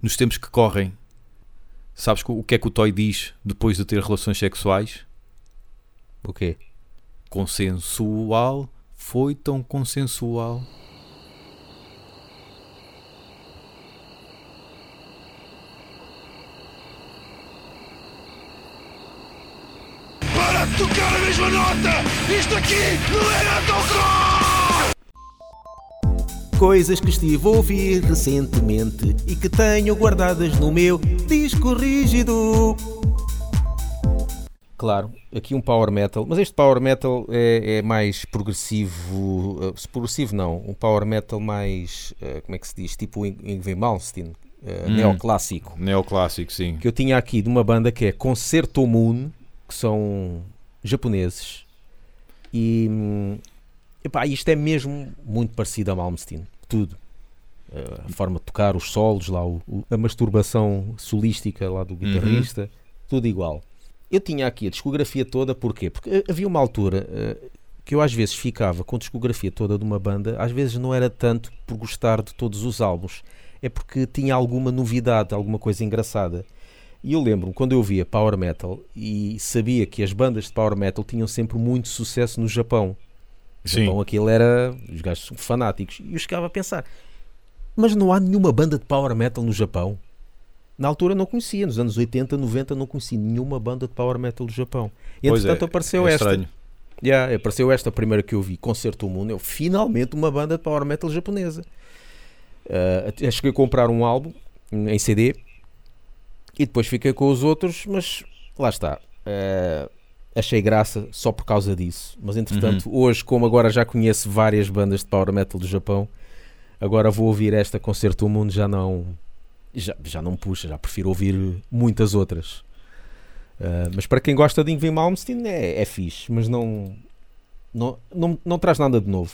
nos tempos que correm, sabes o que é que o Toy diz depois de ter relações sexuais? O quê? Consensual, foi tão consensual. Para de tocar a mesma nota! Isto aqui não é autocross! Coisas que estive a ouvir recentemente e que tenho guardadas no meu disco rígido. Claro, aqui um power metal, mas este power metal é, é mais progressivo, uh, progressivo não, um power metal mais, uh, como é que se diz, tipo Ingve Malmsteen, uh, neoclássico. Neoclássico, sim. Que eu tinha aqui de uma banda que é Concerto Moon, que são japoneses, e hum, epá, isto é mesmo muito parecido a Malmsteen, tudo. Uh, a forma de tocar, os solos, lá, o, a masturbação solística lá do guitarrista, tudo igual. Eu tinha aqui a discografia toda, porquê? Porque eh, havia uma altura eh, que eu às vezes ficava com a discografia toda de uma banda, às vezes não era tanto por gostar de todos os álbuns, é porque tinha alguma novidade, alguma coisa engraçada. E eu lembro-me quando eu via Power Metal e sabia que as bandas de Power Metal tinham sempre muito sucesso no Japão. Sim. Japão aquilo era. Os gajos são fanáticos. E eu chegava a pensar: mas não há nenhuma banda de Power Metal no Japão? Na altura não conhecia, nos anos 80, 90 não conhecia nenhuma banda de Power Metal do Japão. E entretanto é, apareceu é esta. estranho. Yeah, apareceu esta primeira que eu vi, Concerto Mundo. Eu, finalmente uma banda de power metal japonesa. Uh, cheguei a comprar um álbum em CD e depois fiquei com os outros, mas lá está. Uh, achei graça só por causa disso. Mas entretanto, hoje, como agora já conheço várias bandas de power metal do Japão, agora vou ouvir esta Concerto Mundo já não. Já, já não puxa, já prefiro ouvir muitas outras. Uh, mas para quem gosta de Ingrid Malmsteen é, é fixe, mas não, não, não, não traz nada de novo.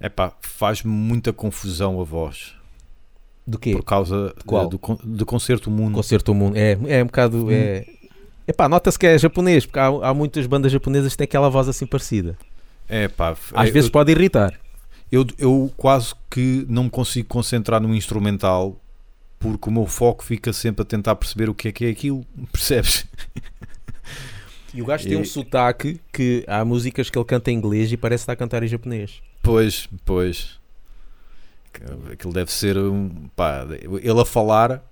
Epá, faz-me muita confusão a voz. Do quê? Por causa qual? eh, do, do Concerto Mundo. Concerto Mundo. É, é um bocado. É... Epá, nota-se que é japonês, porque há, há muitas bandas japonesas que têm aquela voz assim parecida. É pá, Às eu- vezes pode irritar. eu, eu quase que não me consigo concentrar no instrumental porque o meu foco fica sempre a tentar perceber o que é que é aquilo, percebes? E o gajo tem um sotaque que há músicas que ele canta em inglês e parece estar a cantar em japonês. Pois, pois. Aquilo deve ser um. Pá, ele a falar,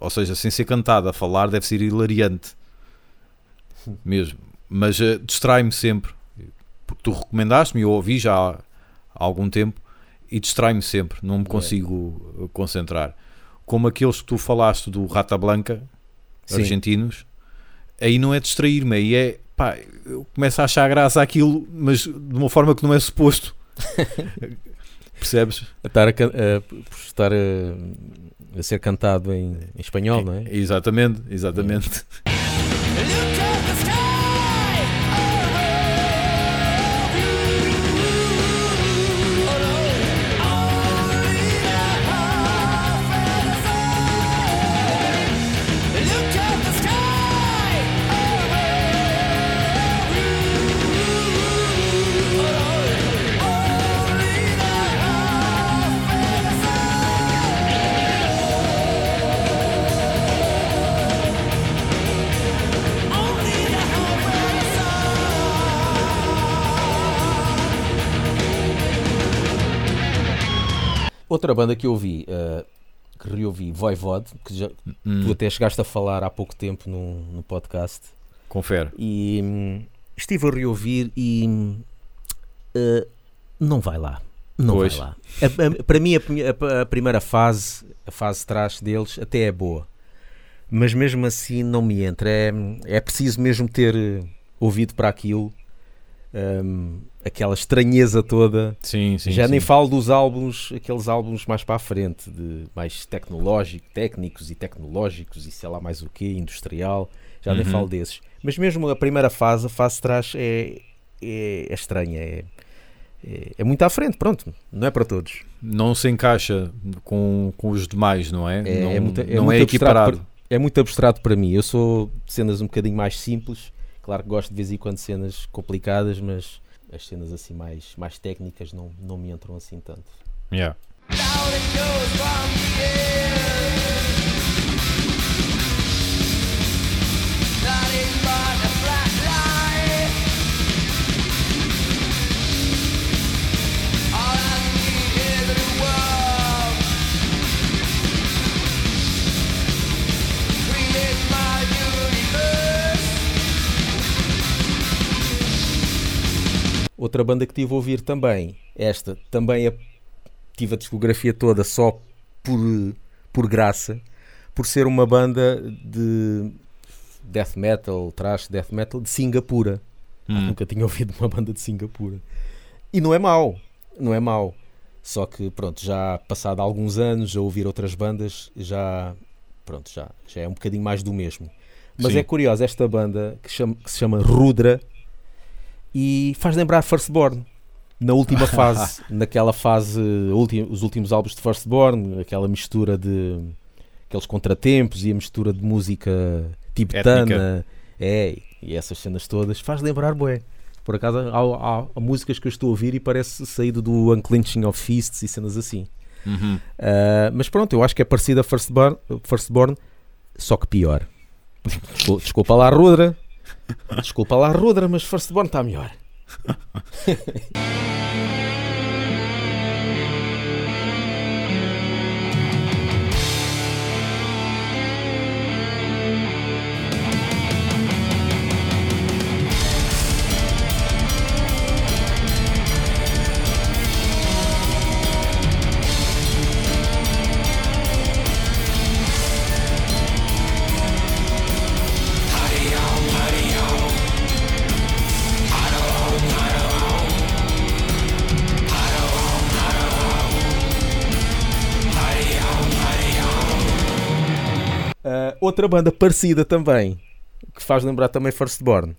ou seja, sem ser cantado, a falar, deve ser hilariante. Mesmo. Mas eh, distrai-me sempre. Porque tu recomendaste-me, eu ouvi já há, há algum tempo, e distrai-me sempre. Não me É. consigo eh, concentrar. Como aqueles que tu falaste do Rata Blanca, Sim. argentinos, aí não é distrair-me, aí é. Pá, eu começo a achar graça àquilo, mas de uma forma que não é suposto. Percebes? A estar a, a- estar a, a ser cantado em, em espanhol, não é? Exatamente, exatamente. Look Outra banda que eu vi, eh, que reouvi, Voivod, que já, Hum, tu até chegaste a falar há pouco tempo no, no podcast. confere. E hum, estive a reouvir e eh, não vai lá. Não Pois. vai lá. A- a- para mim, a, a- primeira fase, a fase de trás deles, até é boa. Mas mesmo assim não me entra. É, é preciso mesmo ter eh, ouvido para aquilo. hum, aquela estranheza toda. Sim, sim. Já sim. nem falo dos álbuns, aqueles álbuns mais para a frente, de mais tecnológico, técnicos e tecnológicos e sei lá mais o que, industrial. Já nem Uhum. falo desses. Mas mesmo a primeira fase, a fase de trás, é, é, é estranha. É, é, é muito à frente, pronto. Não é para todos. Não se encaixa com, com os demais, não é? É, não é muito, é não muito é abstrato equiparado. para- é muito abstrato para mim. Eu sou de cenas um bocadinho mais simples. Claro que gosto de vez em quando de cenas complicadas, mas as cenas assim mais, mais técnicas não, não me entram assim tanto. Yeah. Outra banda que tive a ouvir também. Esta também a, tive a discografia toda só por, por graça, por ser uma banda de death metal, trash death metal de Singapura. Hum. Nunca tinha ouvido uma banda de Singapura. E não é mau, não é mau. Só que, pronto, já passado alguns anos a ouvir outras bandas, já, pronto, já, já é um bocadinho mais do mesmo. Mas Sim. é curioso, esta banda que, chama- que se chama Rudra e faz lembrar Firstborn. Na última fase, naquela fase, os últimos álbuns de Firstborn, aquela mistura de aqueles contratempos e a mistura de música tibetana, é, e essas cenas todas, faz lembrar, bué. Por acaso há, há- há músicas que eu estou a ouvir e parece saído do Unclenching of Fists e cenas assim. Uhum. Ah, mas pronto, eu acho que é parecida a Firstborn, Firstborn só que pior. Descul- Desculpa lá, Rudra. Desculpa lá, Rudra, mas Firstborn está melhor. Outra banda parecida também, que faz lembrar também Firstborn,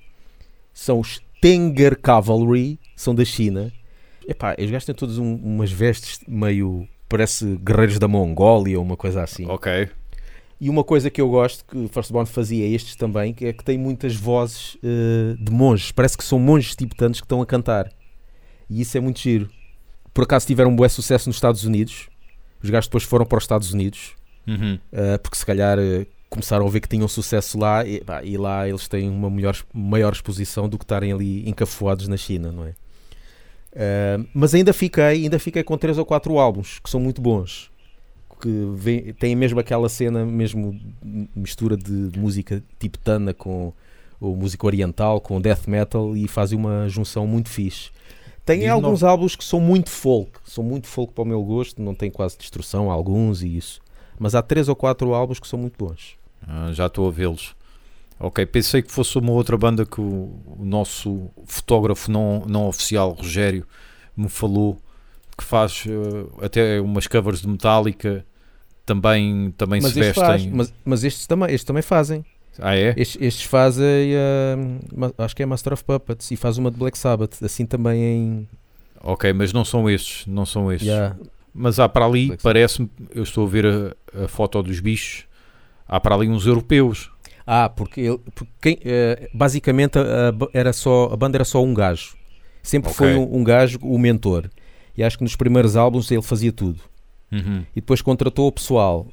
são os Tenger Cavalry, são da China. Epá, eles gastam todos um- umas vestes meio. parece guerreiros da Mongólia ou uma coisa assim. Ok. E uma coisa que eu gosto que Firstborn fazia estes também, que é que tem muitas vozes eh, de monges. Parece que são monges tibetanos que estão a cantar. E isso é muito giro. Por acaso tiveram um bom sucesso nos Estados Unidos. Os gajos depois foram para os Estados Unidos. Uhum. Uh, porque se calhar uh, começaram a ver que tinham sucesso lá e, pá, e lá eles têm uma melhor, maior exposição do que estarem ali encafuados na China, não é? Uh, mas ainda fiquei, ainda fiquei com três ou quatro álbuns que são muito bons, que vem- têm mesmo aquela cena, mesmo mistura de, de música tibetana com ou música oriental, com death metal e fazem uma junção muito fixe. Tem alguns álbuns que são muito folk, são muito folk para o meu gosto, não tem quase destrução, alguns e isso. Mas há três ou quatro álbuns que são muito bons. Ah, já estou a vê-los. Ok, pensei que fosse uma outra banda que o, o nosso fotógrafo não, não oficial, Rogério, me falou que faz eh, até umas covers de Metallica, também, também mas, se este vestem. faz, mas, mas estes, também, estes também fazem. Ah, é? Estes, estes fazem, ma- acho que é Master of Puppets, e faz uma de Black Sabbath, assim também em. Ok, mas não são estes, não são estes. Yeah. Mas há para ali, parece-me, eu estou a ver a, a foto dos bichos, há para ali uns europeus. Ah, porque, ele, porque quem, eh, basicamente a, a era só, a banda era só um gajo. Sempre Ok. foi um, um gajo o mentor. E acho que nos primeiros álbuns ele fazia tudo. Uhum. E depois contratou o pessoal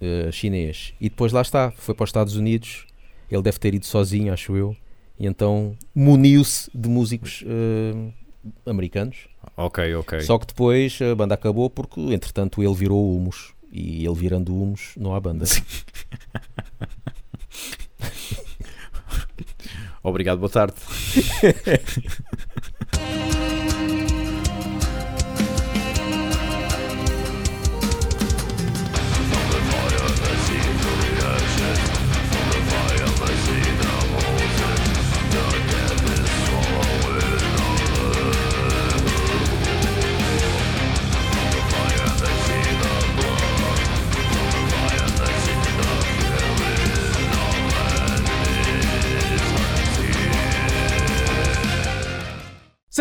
eh, chinês. E depois lá está, foi para os Estados Unidos. Ele deve ter ido sozinho, acho eu. E então muniu-se de músicos eh, americanos. Ok, ok. Só que depois a banda acabou porque, entretanto, ele virou humus. E ele virando o humus, não há banda. Obrigado, boa tarde.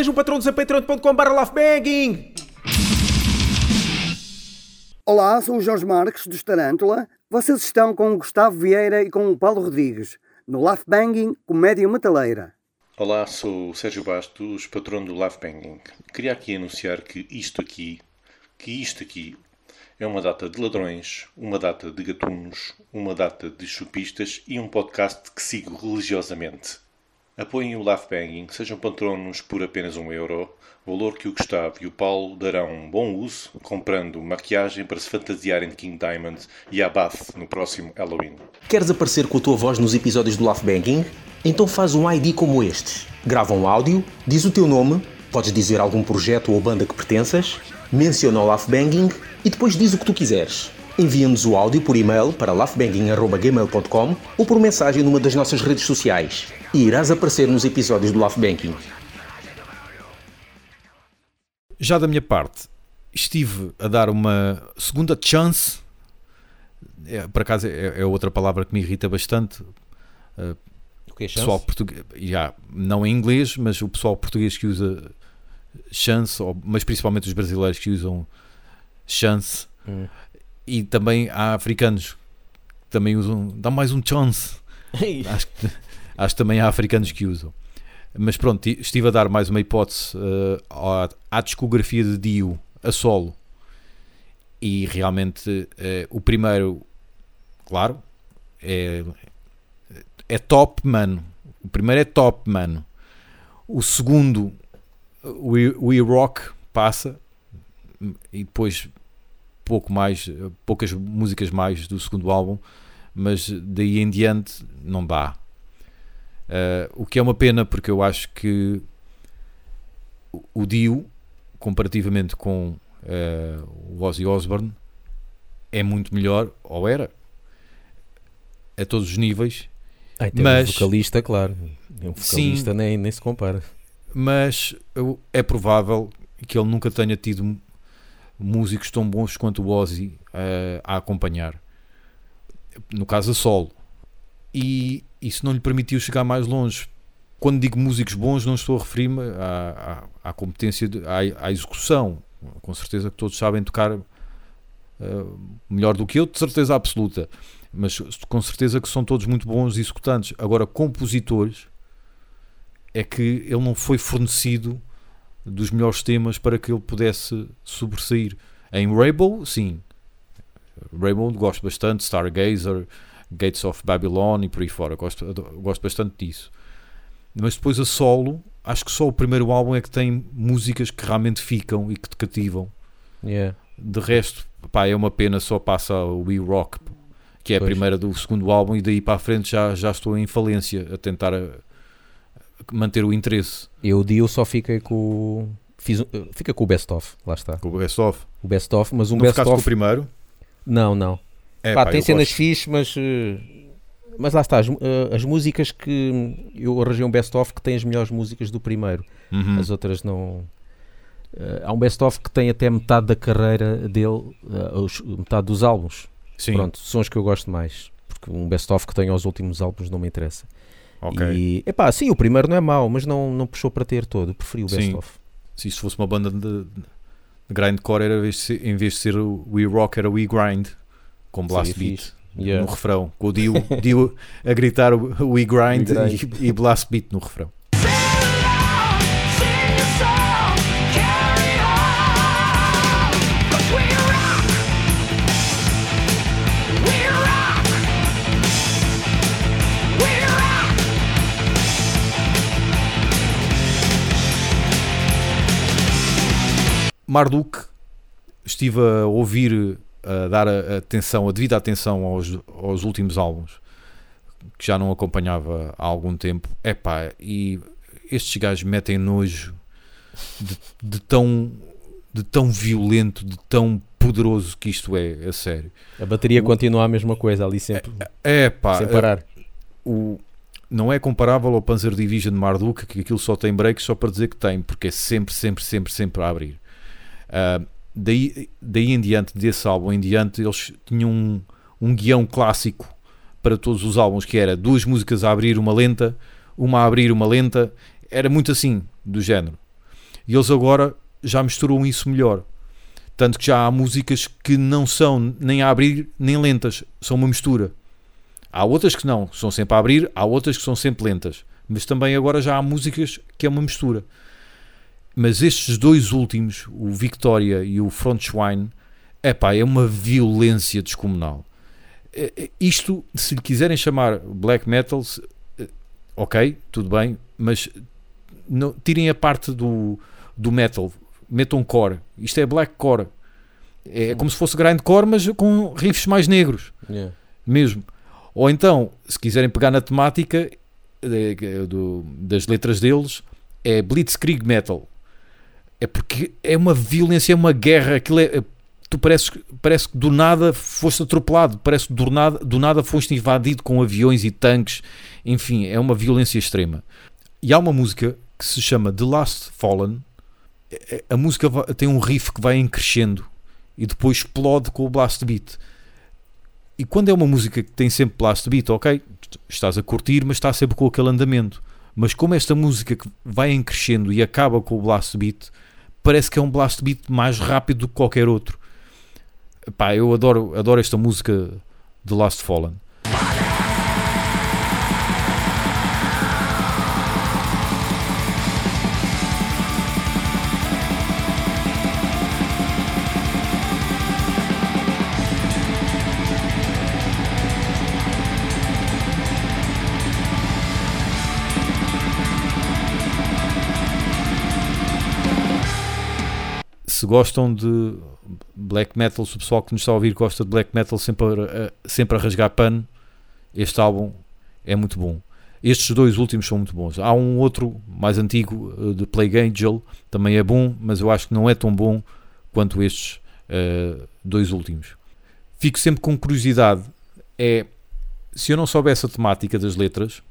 Seja um patrão do patreon.com.br laughbanging! Olá, sou o Jorge Marques, dos Tarântula. Vocês estão com o Gustavo Vieira e com o Paulo Rodrigues, no Laugh Banging Comédia Metaleira. Olá, sou o Sérgio Bastos, patrono do Banging. Queria aqui anunciar que isto aqui, que isto aqui, é uma data de ladrões, uma data de gatunos, uma data de chupistas e um podcast que sigo religiosamente. Apoiem o Life Banging, sejam patronos por apenas um euro, valor que o Gustavo e o Paulo darão um bom uso, comprando maquiagem para se fantasiarem de King Diamond e Abath no próximo Halloween. Queres aparecer com a tua voz nos episódios do Love Banking? Então faz um ID como estes. Grava um áudio, diz o teu nome, Podes dizer algum projeto ou banda que pertenças, menciona o Laugh Banging e depois diz o que tu quiseres. Envia-nos o áudio por e-mail para laughbanging.gmail.com ou por mensagem numa das nossas redes sociais e irás aparecer nos episódios do Laugh Banking. Já da minha parte, estive a dar uma segunda chance. É, por acaso é, é outra palavra que me irrita bastante. Uh, O que é pessoal chance? português, já, não em inglês, mas o pessoal português que usa chance, ou- mas principalmente os brasileiros que usam chance, Hum. E também há africanos que também usam, dá mais um chance. acho, que, acho que também há africanos que usam. Mas pronto, ti- estive a dar mais uma hipótese eh, à, à discografia de Dio, a solo. E realmente eh, o primeiro, claro, é, é top, mano. O primeiro é top, mano. O segundo, o We Rock, passa. E depois pouco mais, poucas músicas mais do segundo álbum, mas daí em diante não dá. Uh, o que é uma pena porque eu acho que o- Dio, comparativamente com uh, o Ozzy Osbourne, é muito melhor, ou era, a todos os níveis, então, Mas- um vocalista, claro. Um vocalista nem, nem se compara. mas é provável que ele nunca tenha tido músicos tão bons quanto o Ozzy eh, a acompanhar. No caso a solo. E isso não lhe permitiu chegar mais longe. Quando digo músicos bons, não estou a referir-me à, à, à competência, de- à, à execução. Com certeza que todos sabem tocar eh, melhor do que eu, de certeza absoluta. Mas com certeza que são todos muito bons executantes. Agora, compositores, é que ele não foi fornecido dos melhores temas para que ele pudesse sobressair. Em Rainbow, sim. Rainbow gosto bastante, Stargazer, Gates of Babylon e por aí fora. Gosto, gosto bastante disso. Mas depois a solo, acho que só o primeiro álbum é que tem músicas que realmente ficam e que te cativam. Yeah. De resto, pá, é uma pena, só passa o We Rock, que é a Pois. primeira do segundo álbum, e daí para a frente já, já estou em falência a tentar a manter o interesse Eu, o Dio, só fiquei com. o- Fiz, um- fica com o best-of, lá está. com o Best of. O best-of, mas um não ficaste com o best-of. primeiro? Não, não. É, Pá, pá, tem eu cenas gosto. fixe, mas. eh, Mas lá está, as, eh, as músicas que eu arranjei um best-of que tem as melhores músicas do primeiro. Uhum. As outras não. Eh, há um best-of que tem até metade da carreira dele, metade dos álbuns. Sim, Pronto, são os que eu gosto mais. Porque um best-of que tem aos últimos álbuns não me interessa. Ok. E, epá, sim, o primeiro não é mau, mas não, não puxou para ter todo. Preferi o Sim. best-of. Se isto fosse uma banda de, de grindcore, era, em vez de ser- We Rock, era We Grind, com blast Seria beat fixe. Yeah. no refrão. Com o Dio, Dio a gritar We Grind, We grind. E, e blast beat no refrão. Marduk, estive a ouvir, a dar a- atenção, a devida atenção aos, aos últimos álbuns, que já não acompanhava há algum tempo. Epá, e estes gajos metem nojo de, de tão, de tão violento, de tão poderoso que isto é, a sério. A bateria continua a mesma coisa ali sempre, É pá, sem parar. o, não é comparável ao Panzer Division Marduk, que aquilo só tem breaks só para dizer que tem, porque é sempre, sempre, sempre, sempre a abrir. Ah, daí, daí em diante, desse álbum em diante, eles tinham um, um guião clássico para todos os álbuns, que era duas músicas a abrir uma lenta, uma a abrir uma lenta, era muito assim, do género. E eles agora já misturam isso melhor. Tanto que já há músicas que não são nem a abrir nem lentas, são uma mistura. Há outras que não, são sempre a abrir, há outras que são sempre lentas. Mas também agora já há músicas que é uma mistura. Mas estes dois últimos, o Victoria e o Frontschwein, epá, é uma violência descomunal. É- é- Isto, se lhe quiserem chamar black metal, eh, ok, tudo bem, mas não, tirem a parte do, do metal, metam core. Isto é black core. É como se fosse grindcore, mas com riffs mais negros Yeah. mesmo. Ou então, se quiserem pegar na temática eh, do- das letras deles, é Blitzkrieg Metal. É porque é uma violência, é uma guerra. Aquilo é, tu parece, parece que do nada foste atropelado, parece que do nada, do nada foste invadido com aviões e tanques. Enfim, é uma violência extrema. E há uma música que se chama The Last Fallen. É- A música tem um riff que vai em crescendo e depois explode com o blast beat. E quando é uma música que tem sempre blast beat, ok, estás a curtir, mas está sempre com aquele andamento. Mas como esta música que vai em crescendo e acaba com o blast beat, parece que é um blast beat mais rápido do que qualquer outro. Pá, eu adoro, adoro esta música The Last Fallen. Se gostam de black metal, se o pessoal que nos está a ouvir gosta de black metal sempre a, sempre a rasgar pano, este álbum é muito bom. Estes dois últimos são muito bons. Há um outro mais antigo eh, de Plague Angel, também é bom, mas eu acho que não é tão bom quanto estes eh, dois últimos. Fico sempre com curiosidade. É se eu não soubesse a temática das letras,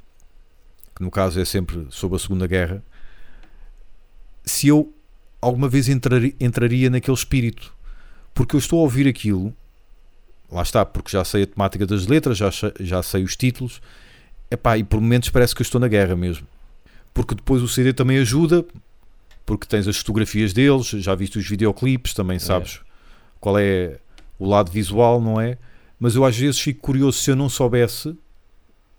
que no caso é sempre sobre a Segunda Guerra, se eu alguma vez entrari- entraria naquele espírito. Porque eu estou a ouvir aquilo, lá está, porque já sei a temática das letras, já, sei- já sei os títulos, epá, e por momentos parece que eu estou na guerra mesmo. Porque depois o CD também ajuda, porque tens as fotografias deles, já viste os videoclipes, também sabes qual é o lado visual, não é? Mas eu às vezes fico curioso se eu não soubesse,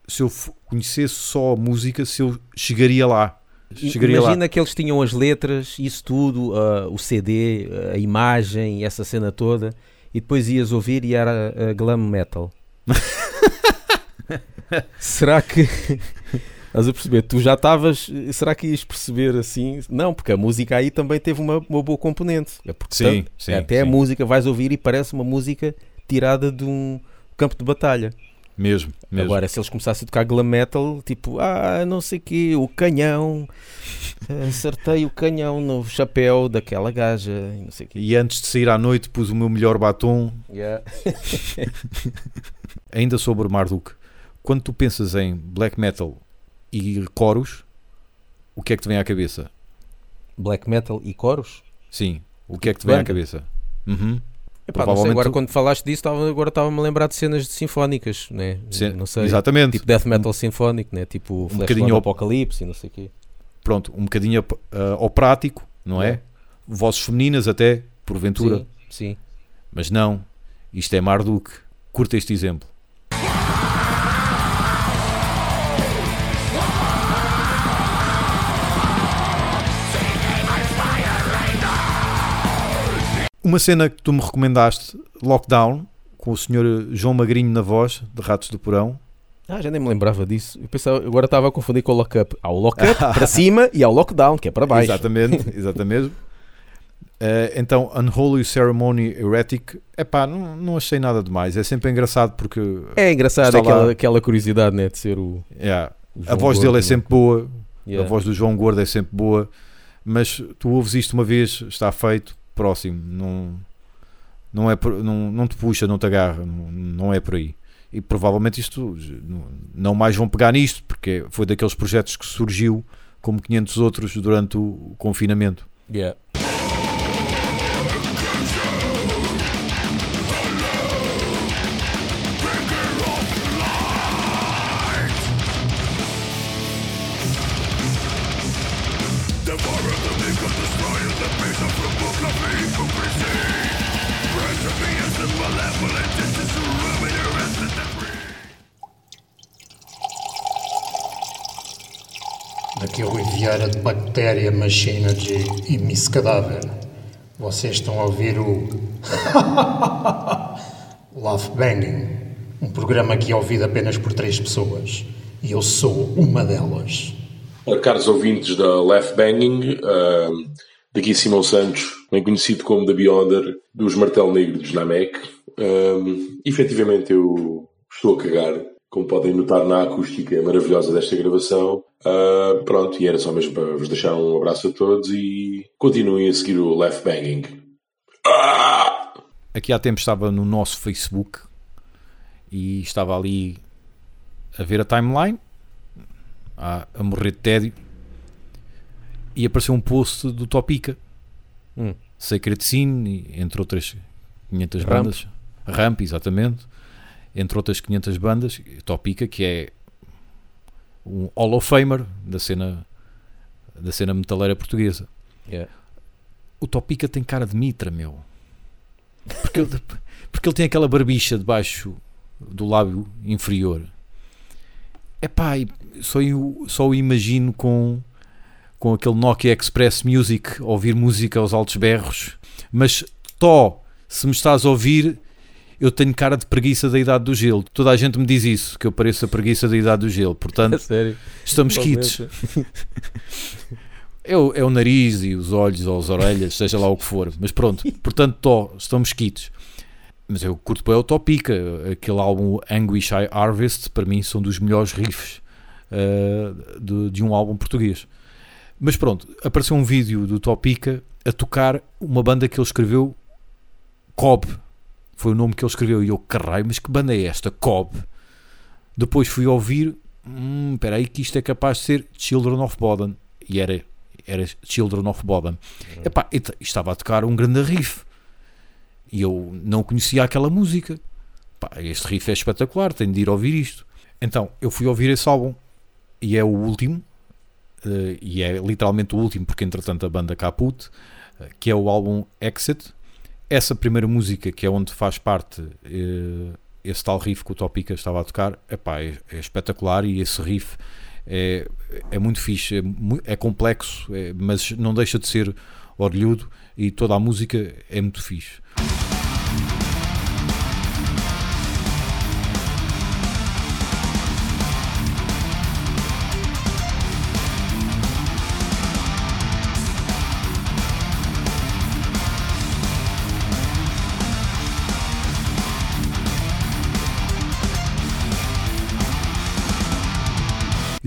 se eu conhecesse só a música, se eu chegaria lá. Chegaria lá. Imagina que eles tinham as letras, isso tudo, ah, o CD, a imagem, essa cena toda, e depois ias ouvir e era ah, glam metal. será que. Estás a perceber? Tu já estavas. Será que ias perceber assim? Não, porque a música aí também teve uma, uma boa componente. É porque Sim, tanto- sim, até a sim. música vais ouvir e parece uma música tirada de um campo de batalha. Mesmo, mesmo. Agora, se eles começassem a tocar glam metal, tipo, ah, não sei o quê, o canhão, acertei o canhão no chapéu daquela gaja, e não sei quê. E antes de sair à noite pus o meu melhor batom. Ainda sobre Marduk, quando tu pensas em black metal e coros, o que é que te vem à cabeça? Black metal e coros? Sim, o que é que te vem à Banda. cabeça? Uhum. Epá, Provavelmente agora quando falaste disso, estava, agora estava-me a lembrar de cenas de sinfónicas, né? Sim, não sei. Exatamente. Tipo death metal sinfónico, né? Tipo Flash bocadinho op- Apocalipse e não sei o quê. Pronto, um bocadinho op- ah, operático, não é? É. Vozes femininas até, porventura. Sim, sim. Mas não, isto é Marduk. Curta este exemplo. Uma cena que tu me recomendaste, Lockdown, com o senhor João Magrinho na voz, de Ratos do Porão. Ah, já nem me lembrava disso. Eu pensava, agora estava a confundir com o lock-up. Há o lock-up para cima e há o lockdown, que é para baixo. Exatamente, exatamente. Eh, então, Unholy Ceremony Heretic, epá, não, não achei nada demais. É sempre engraçado porque É engraçado Está lá. aquela, aquela curiosidade, né? De ser o. yeah, o a voz dele Gordo, é né? sempre boa, Yeah. a voz do João Gordo é sempre boa, mas tu ouves isto uma vez, está feito, próximo, não, não, é, não, não te puxa, não te agarra, não, não é por aí. E provavelmente isto não- não mais vão pegar nisto, porque foi daqueles projetos que surgiu como 500 outros durante o confinamento. Yeah. Riviera de Bactéria Machinery e Miss Cadáver. Vocês estão a ouvir o. Love Banging, um programa que é ouvido apenas por três pessoas. E eu sou uma delas. Caros ouvintes da Left Banging, ahm, daqui Simão Santos, bem conhecido como The Beyonder, dos Martel Negro dos Namek. Ahm, efetivamente eu estou a cagar como podem notar na acústica maravilhosa desta gravação. Uh, pronto, e era só mesmo para vos deixar um abraço a todos e continuem a seguir o Left Banging. Ah! Aqui há tempo estava no nosso Facebook e estava ali a ver a timeline, a, a morrer de tédio, e apareceu um post do Topica, Hum. Sacred Scene, entre outras 500 Ramp. bandas. Ramp, exatamente. Entre outras 500 bandas. Topica, que é um Hall of Famer da cena, da cena metaleira portuguesa. Yeah. O Topica tem cara de mitra, meu. Porque ele, porque ele tem aquela barbicha debaixo do lábio inferior. Epá, e só eu só o imagino com, com aquele Nokia Express Music, ouvir música aos altos berros. Mas, Tó, se me estás a ouvir, eu tenho cara de preguiça da idade do gelo. Toda a gente me diz isso, que eu pareço a preguiça da idade do gelo. Portanto, estamos quites. É o, é o nariz e os olhos ou as orelhas, seja lá o que for. Mas pronto, portanto, tó, estamos quites. Mas eu curto bem o Topica. Aquele álbum Anguish I Harvest, para mim, são dos melhores riffs uh, de, de um álbum português. Mas pronto, apareceu um vídeo do Topica a tocar uma banda que ele escreveu, Cobb. Foi o nome que ele escreveu. E eu, caralho, mas que banda é esta? Cobb. Depois fui ouvir, hum, espera aí que isto é capaz de ser Children of Bodom. E era, era Children of Bodom. Epá, e t- estava a tocar um grande riff. E eu não conhecia aquela música. Pá, este riff é espetacular, tenho de ir ouvir isto. Então, eu fui ouvir esse álbum. E é o último. eh, e é literalmente o último, porque entretanto a banda caput, eh, que é o álbum Exit. Essa primeira música, que é onde faz parte eh, esse tal riff que o Topica estava a tocar, epá, é, é espetacular e esse riff é, é muito fixe, é, é complexo, é- mas não deixa de ser orlhudo e toda a música é muito fixe.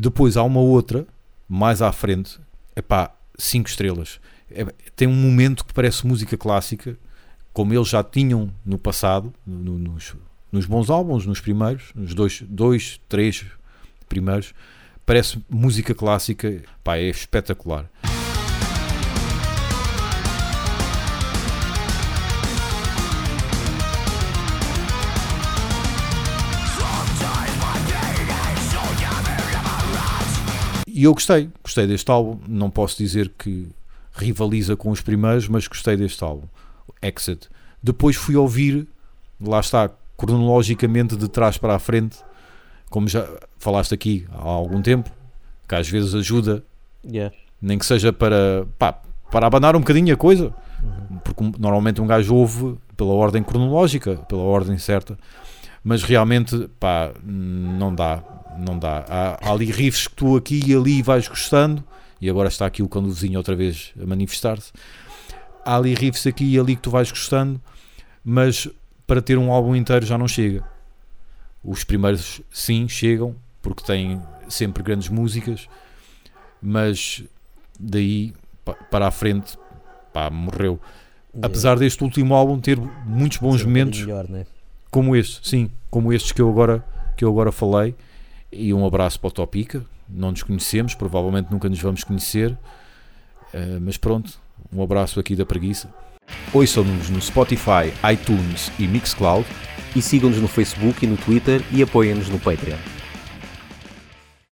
Depois há uma outra, mais à frente, epá, 5 estrelas. É- tem um momento que parece música clássica, como eles já tinham no passado, no- nos, nos bons álbuns, nos primeiros, nos dois, dois três primeiros. Parece música clássica, pá, é espetacular. E eu gostei, gostei deste álbum. Não posso dizer que rivaliza com os primeiros, mas gostei deste álbum, Exit. Depois fui ouvir, lá está, cronologicamente de trás para a frente, como já falaste aqui há algum tempo, que às vezes ajuda, Yeah. nem que seja para, pá, para abanar um bocadinho a coisa, porque um- normalmente um gajo ouve pela ordem cronológica, pela ordem certa, mas realmente, pá, não dá, não dá. Há, há ali riffs que tu aqui e ali vais gostando, e agora está aqui o vizinho outra vez a manifestar-se. Há ali riffs aqui e ali que tu vais gostando, mas para ter um álbum inteiro já não chega. Os primeiros sim chegam, porque têm sempre grandes músicas, mas daí pa- para a frente, pá, morreu. Apesar deste último álbum ter muitos bons momentos, melhor, né? como este, sim, como estes que eu agora, que eu agora falei. E um abraço para o Topica. Não nos conhecemos, provavelmente nunca nos vamos conhecer, Eh, mas pronto, um abraço aqui da preguiça. Ouçam-nos no Spotify, iTunes e Mixcloud. E sigam-nos no Facebook e no Twitter e apoiem-nos no Patreon.